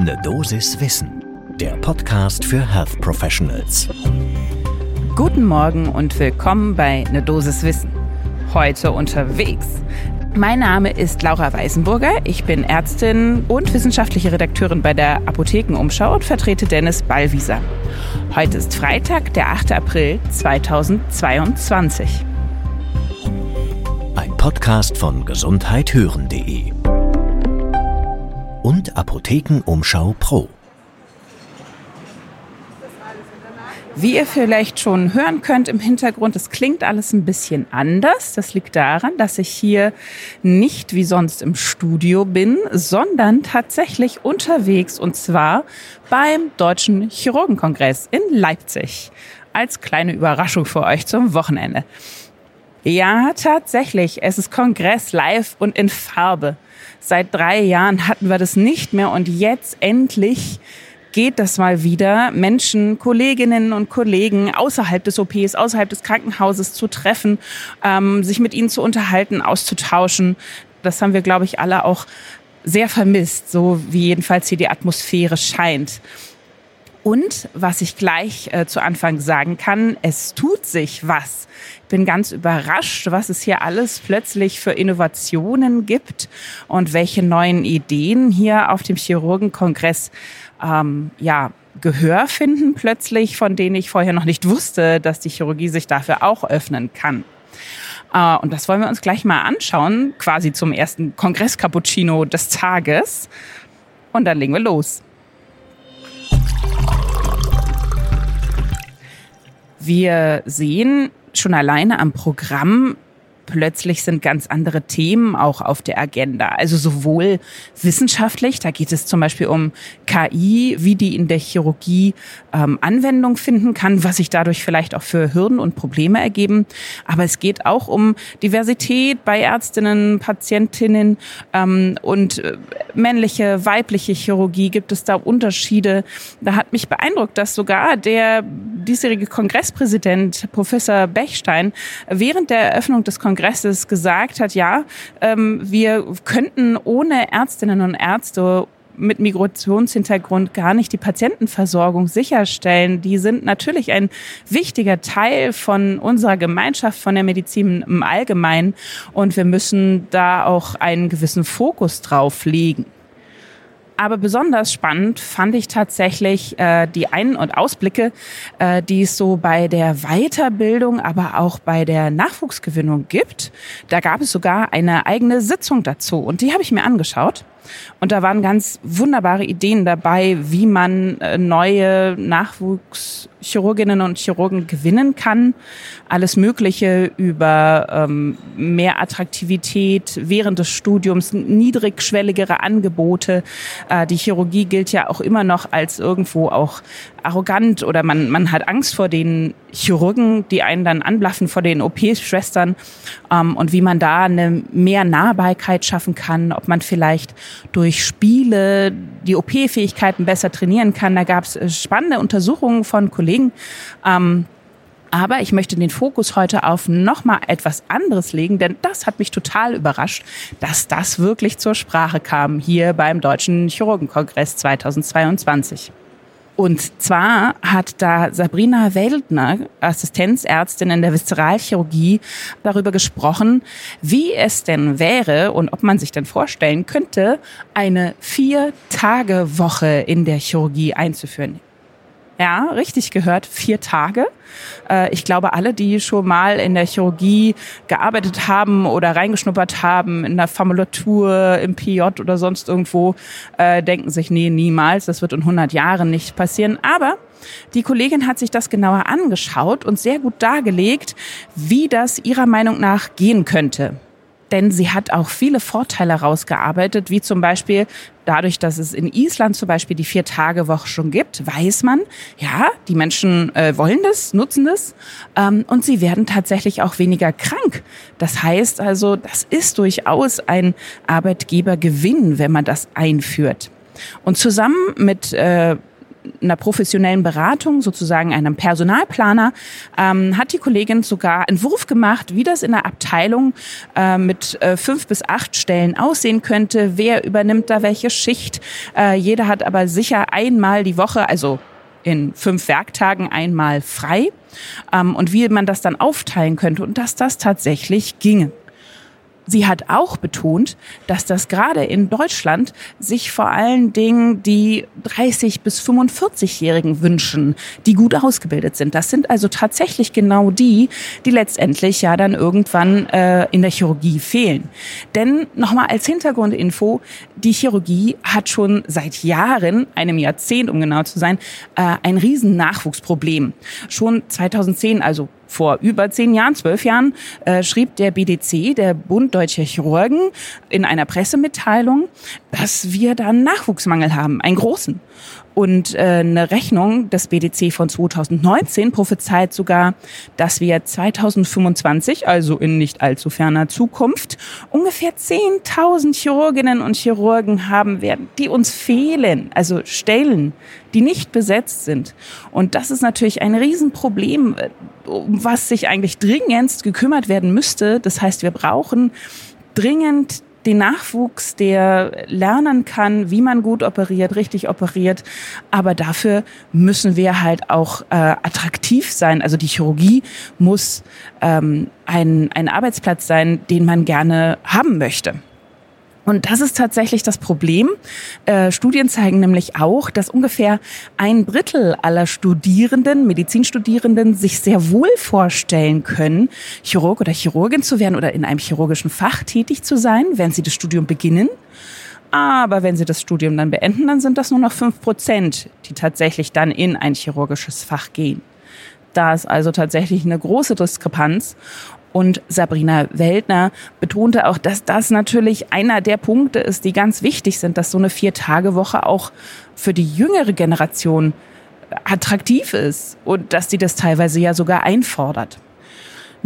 Ne Dosis Wissen, der Podcast für Health Professionals. Guten Morgen und willkommen bei Ne Dosis Wissen. Heute unterwegs. Mein Name ist Laura Weisenburger. Ich bin Ärztin und wissenschaftliche Redakteurin bei der Apothekenumschau und vertrete Dennis Ballwieser. Heute ist Freitag, der 8. April 2022. Ein Podcast von gesundheithören.de und Apothekenumschau Pro. Wie ihr vielleicht schon hören könnt im Hintergrund, es klingt alles ein bisschen anders. Das liegt daran, dass ich hier nicht wie sonst im Studio bin, sondern tatsächlich unterwegs und zwar beim Deutschen Chirurgenkongress in Leipzig. Als kleine Überraschung für euch zum Wochenende. Ja, tatsächlich. Es ist Kongress live und in Farbe. Seit drei Jahren hatten wir das nicht mehr und jetzt endlich geht das mal wieder, Menschen, Kolleginnen und Kollegen außerhalb des OPs, außerhalb des Krankenhauses zu treffen, ähm, sich mit ihnen zu unterhalten, auszutauschen. Das haben wir, glaube ich, alle auch sehr vermisst, so wie jedenfalls hier die Atmosphäre scheint. Und was ich gleich äh, zu Anfang sagen kann, es tut sich was. Ich bin ganz überrascht, was es hier alles plötzlich für Innovationen gibt und welche neuen Ideen hier auf dem Chirurgenkongress ähm, ja, Gehör finden plötzlich, von denen ich vorher noch nicht wusste, dass die Chirurgie sich dafür auch öffnen kann. Uh, und das wollen wir uns gleich mal anschauen, quasi zum ersten Kongress-Cappuccino des Tages. Und dann legen wir los. Wir sehen schon alleine am Programm, plötzlich sind ganz andere Themen auch auf der Agenda. Also sowohl wissenschaftlich, da geht es zum Beispiel um KI, wie die in der Chirurgie ähm, Anwendung finden kann, was sich dadurch vielleicht auch für Hürden und Probleme ergeben. Aber es geht auch um Diversität bei Ärztinnen, Patientinnen ähm, und äh, männliche, weibliche Chirurgie. Gibt es da Unterschiede? Da hat mich beeindruckt, dass sogar der diesjährige Kongresspräsident Professor Bechstein während der Eröffnung des Kongresses Kongresses gesagt hat, ja, ähm, wir könnten ohne Ärztinnen und Ärzte mit Migrationshintergrund gar nicht die Patientenversorgung sicherstellen. Die sind natürlich ein wichtiger Teil von unserer Gemeinschaft, von der Medizin im Allgemeinen. Und wir müssen da auch einen gewissen Fokus drauf legen. Aber besonders spannend fand ich tatsächlich äh, die Ein- und Ausblicke, äh, die es so bei der Weiterbildung, aber auch bei der Nachwuchsgewinnung gibt. Da gab es sogar eine eigene Sitzung dazu und die habe ich mir angeschaut. Und da waren ganz wunderbare Ideen dabei, wie man äh, neue Nachwuchschirurginnen und Chirurgen gewinnen kann. Alles Mögliche über ähm, mehr Attraktivität während des Studiums, niedrigschwelligere Angebote. Äh, die Chirurgie gilt ja auch immer noch als irgendwo auch arrogant oder man, man hat Angst vor den Chirurgen, die einen dann anblaffen vor den OP-Schwestern ähm, und wie man da eine mehr Nahbarkeit schaffen kann, ob man vielleicht durch Spiele die OP-Fähigkeiten besser trainieren kann. Da gab es äh, spannende Untersuchungen von Kollegen. Ähm, aber ich möchte den Fokus heute auf nochmal etwas anderes legen, denn das hat mich total überrascht, dass das wirklich zur Sprache kam hier beim Deutschen Chirurgenkongress 2022. Und zwar hat da Sabrina Weltner, Assistenzärztin in der Viszeralchirurgie, darüber gesprochen, wie es denn wäre und ob man sich denn vorstellen könnte, eine Vier-Tage-Woche in der Chirurgie einzuführen. Ja, richtig gehört, vier Tage. Äh, ich glaube, alle, die schon mal in der Chirurgie gearbeitet haben oder reingeschnuppert haben, in der Formulatur, im PJ oder sonst irgendwo, äh, denken sich, nee, niemals, das wird in 100 Jahren nicht passieren. Aber die Kollegin hat sich das genauer angeschaut und sehr gut dargelegt, wie das ihrer Meinung nach gehen könnte denn sie hat auch viele Vorteile rausgearbeitet, wie zum Beispiel dadurch, dass es in Island zum Beispiel die Vier-Tage-Woche schon gibt, weiß man, ja, die Menschen äh, wollen das, nutzen das ähm, und sie werden tatsächlich auch weniger krank. Das heißt also, das ist durchaus ein Arbeitgebergewinn, wenn man das einführt. Und zusammen mit äh, einer professionellen Beratung, sozusagen einem Personalplaner, ähm, hat die Kollegin sogar Entwurf gemacht, wie das in der Abteilung äh, mit äh, fünf bis acht Stellen aussehen könnte. Wer übernimmt da welche Schicht? Äh, jeder hat aber sicher einmal die Woche, also in fünf Werktagen einmal frei ähm, und wie man das dann aufteilen könnte und dass das tatsächlich ginge. Sie hat auch betont, dass das gerade in Deutschland sich vor allen Dingen die 30 bis 45-Jährigen wünschen, die gut ausgebildet sind. Das sind also tatsächlich genau die, die letztendlich ja dann irgendwann äh, in der Chirurgie fehlen. Denn nochmal als Hintergrundinfo, die Chirurgie hat schon seit Jahren, einem Jahrzehnt um genau zu sein, äh, ein riesen Nachwuchsproblem. Schon 2010, also vor über zehn Jahren, zwölf Jahren, äh, schrieb der BDC, der Bund Deutscher Chirurgen, in einer Pressemitteilung, dass wir da einen Nachwuchsmangel haben, einen großen. Und äh, eine Rechnung des BDC von 2019 prophezeit sogar, dass wir 2025, also in nicht allzu ferner Zukunft, ungefähr 10.000 Chirurginnen und Chirurgen haben werden, die uns fehlen, also Stellen, die nicht besetzt sind. Und das ist natürlich ein Riesenproblem, um was sich eigentlich dringendst gekümmert werden müsste. Das heißt, wir brauchen dringend den Nachwuchs, der lernen kann, wie man gut operiert, richtig operiert. Aber dafür müssen wir halt auch äh, attraktiv sein. Also die Chirurgie muss ähm, ein, ein Arbeitsplatz sein, den man gerne haben möchte. Und das ist tatsächlich das Problem. Äh, Studien zeigen nämlich auch, dass ungefähr ein Drittel aller Studierenden, Medizinstudierenden, sich sehr wohl vorstellen können, Chirurg oder Chirurgin zu werden oder in einem chirurgischen Fach tätig zu sein, wenn sie das Studium beginnen. Aber wenn sie das Studium dann beenden, dann sind das nur noch fünf Prozent, die tatsächlich dann in ein chirurgisches Fach gehen. Da ist also tatsächlich eine große Diskrepanz. Und Sabrina Weltner betonte auch, dass das natürlich einer der Punkte ist, die ganz wichtig sind, dass so eine Vier-Tage-Woche auch für die jüngere Generation attraktiv ist und dass sie das teilweise ja sogar einfordert.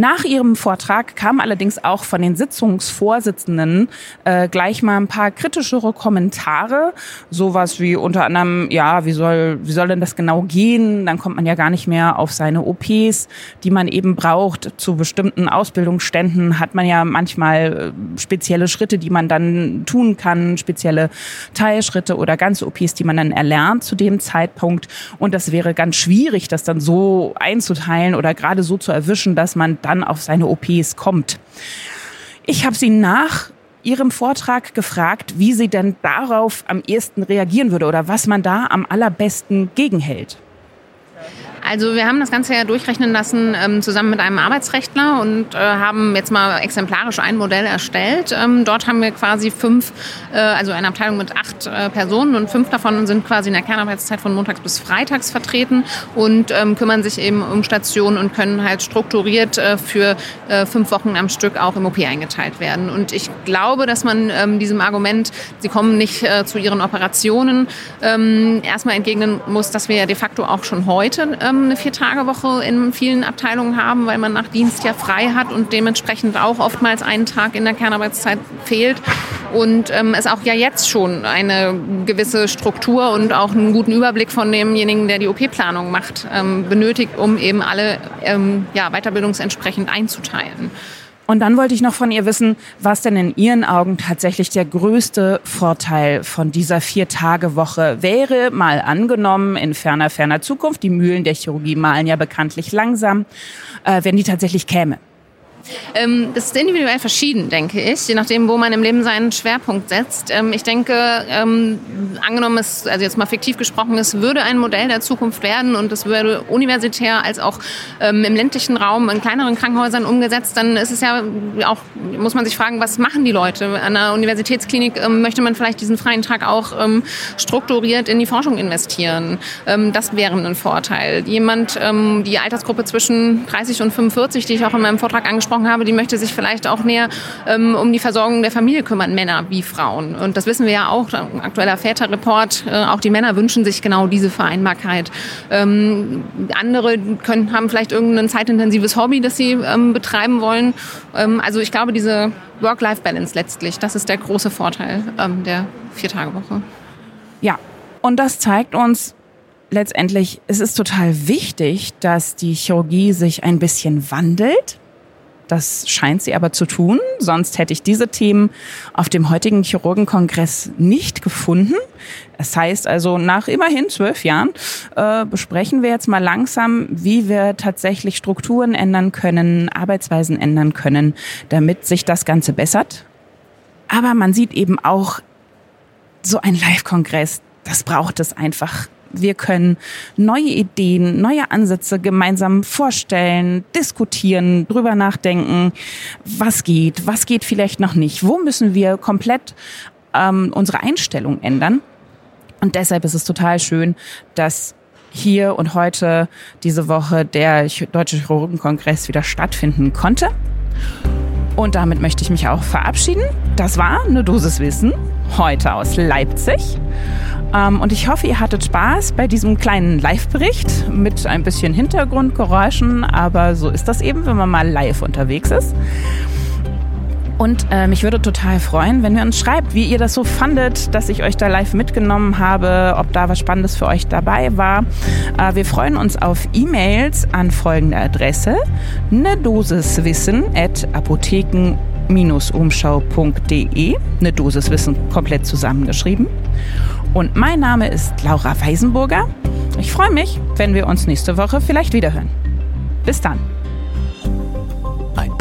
Nach ihrem Vortrag kam allerdings auch von den Sitzungsvorsitzenden äh, gleich mal ein paar kritischere Kommentare. Sowas wie unter anderem, ja, wie soll, wie soll denn das genau gehen? Dann kommt man ja gar nicht mehr auf seine OPs, die man eben braucht. Zu bestimmten Ausbildungsständen hat man ja manchmal äh, spezielle Schritte, die man dann tun kann, spezielle Teilschritte oder ganze OPs, die man dann erlernt zu dem Zeitpunkt. Und das wäre ganz schwierig, das dann so einzuteilen oder gerade so zu erwischen, dass man dann auf seine OPs kommt. Ich habe sie nach ihrem Vortrag gefragt, wie sie denn darauf am ehesten reagieren würde oder was man da am allerbesten gegenhält. Also wir haben das Ganze ja durchrechnen lassen ähm, zusammen mit einem Arbeitsrechtler und äh, haben jetzt mal exemplarisch ein Modell erstellt. Ähm, dort haben wir quasi fünf, äh, also eine Abteilung mit acht äh, Personen und fünf davon sind quasi in der Kernarbeitszeit von montags bis freitags vertreten und ähm, kümmern sich eben um Stationen und können halt strukturiert äh, für äh, fünf Wochen am Stück auch im OP eingeteilt werden. Und ich glaube, dass man ähm, diesem Argument, sie kommen nicht äh, zu ihren Operationen, ähm, erstmal entgegnen muss, dass wir ja de facto auch schon heute ähm, eine Vier-Tage-Woche in vielen Abteilungen haben, weil man nach Dienst ja frei hat und dementsprechend auch oftmals einen Tag in der Kernarbeitszeit fehlt. Und ähm, es auch ja jetzt schon eine gewisse Struktur und auch einen guten Überblick von demjenigen, der die OP-Planung macht, ähm, benötigt, um eben alle ähm, ja, weiterbildungsentsprechend einzuteilen. Und dann wollte ich noch von ihr wissen, was denn in Ihren Augen tatsächlich der größte Vorteil von dieser Vier-Tage-Woche wäre. Mal angenommen, in ferner, ferner Zukunft, die Mühlen der Chirurgie malen ja bekanntlich langsam, äh, wenn die tatsächlich käme. Ähm, das ist individuell verschieden, denke ich, je nachdem, wo man im Leben seinen Schwerpunkt setzt. Ähm, ich denke, ähm, angenommen es, also jetzt mal fiktiv gesprochen, es würde ein Modell der Zukunft werden und es würde universitär als auch ähm, im ländlichen Raum in kleineren Krankenhäusern umgesetzt, dann ist es ja auch, muss man sich fragen, was machen die Leute? An einer Universitätsklinik ähm, möchte man vielleicht diesen freien Tag auch ähm, strukturiert in die Forschung investieren. das wäre ein Vorteil. Jemand, die Altersgruppe zwischen 30 und 45, die ich auch in meinem Vortrag angesprochen angesprochen habe, die möchte sich vielleicht auch näher ähm, um die Versorgung der Familie kümmern, Männer wie Frauen. Und das wissen wir ja auch, ein aktueller Väterreport, äh, auch die Männer wünschen sich genau diese Vereinbarkeit. Ähm, andere können, haben vielleicht irgendein zeitintensives Hobby, das sie ähm, betreiben wollen. Ähm, also ich glaube, diese Work-Life-Balance letztlich, das ist der große Vorteil ähm, der Viertagewoche. Ja, und das zeigt uns, letztendlich, es ist total wichtig, dass die Chirurgie sich ein bisschen wandelt. Das scheint sie aber zu tun, sonst hätte ich diese Themen auf dem heutigen Chirurgenkongress nicht gefunden. Das heißt also, nach immerhin zwölf Jahren äh, besprechen wir jetzt mal langsam, wie wir tatsächlich Strukturen ändern können, Arbeitsweisen ändern können, damit sich das Ganze bessert. Aber man sieht eben auch, so ein Live-Kongress, das braucht es einfach wir können neue Ideen, neue Ansätze gemeinsam vorstellen, diskutieren, drüber nachdenken, was geht, was geht vielleicht noch nicht, wo müssen wir komplett ähm, unsere Einstellung ändern. Und deshalb ist es total schön, dass hier und heute diese Woche der Deutsche Chirurgenkongress wieder stattfinden konnte. Und damit möchte ich mich auch verabschieden. Das war eine Dosis Wissen heute aus Leipzig. Ähm, und ich hoffe, ihr hattet Spaß bei diesem kleinen Live-Bericht mit ein bisschen Hintergrundgeräuschen. Aber so ist das eben, wenn man mal live unterwegs ist. Und äh, mich würde total freuen, wenn ihr uns schreibt, wie ihr das so fandet, dass ich euch da live mitgenommen habe, ob da was Spannendes für euch dabei war. Äh, wir freuen uns auf E-Mails an folgende Adresse: ne Dosis Wissen at Apotheken umschau.de. Eine Dosis Wissen komplett zusammengeschrieben. Und mein Name ist Laura Weisenburger. Ich freue mich, wenn wir uns nächste Woche vielleicht wiederhören. Bis dann.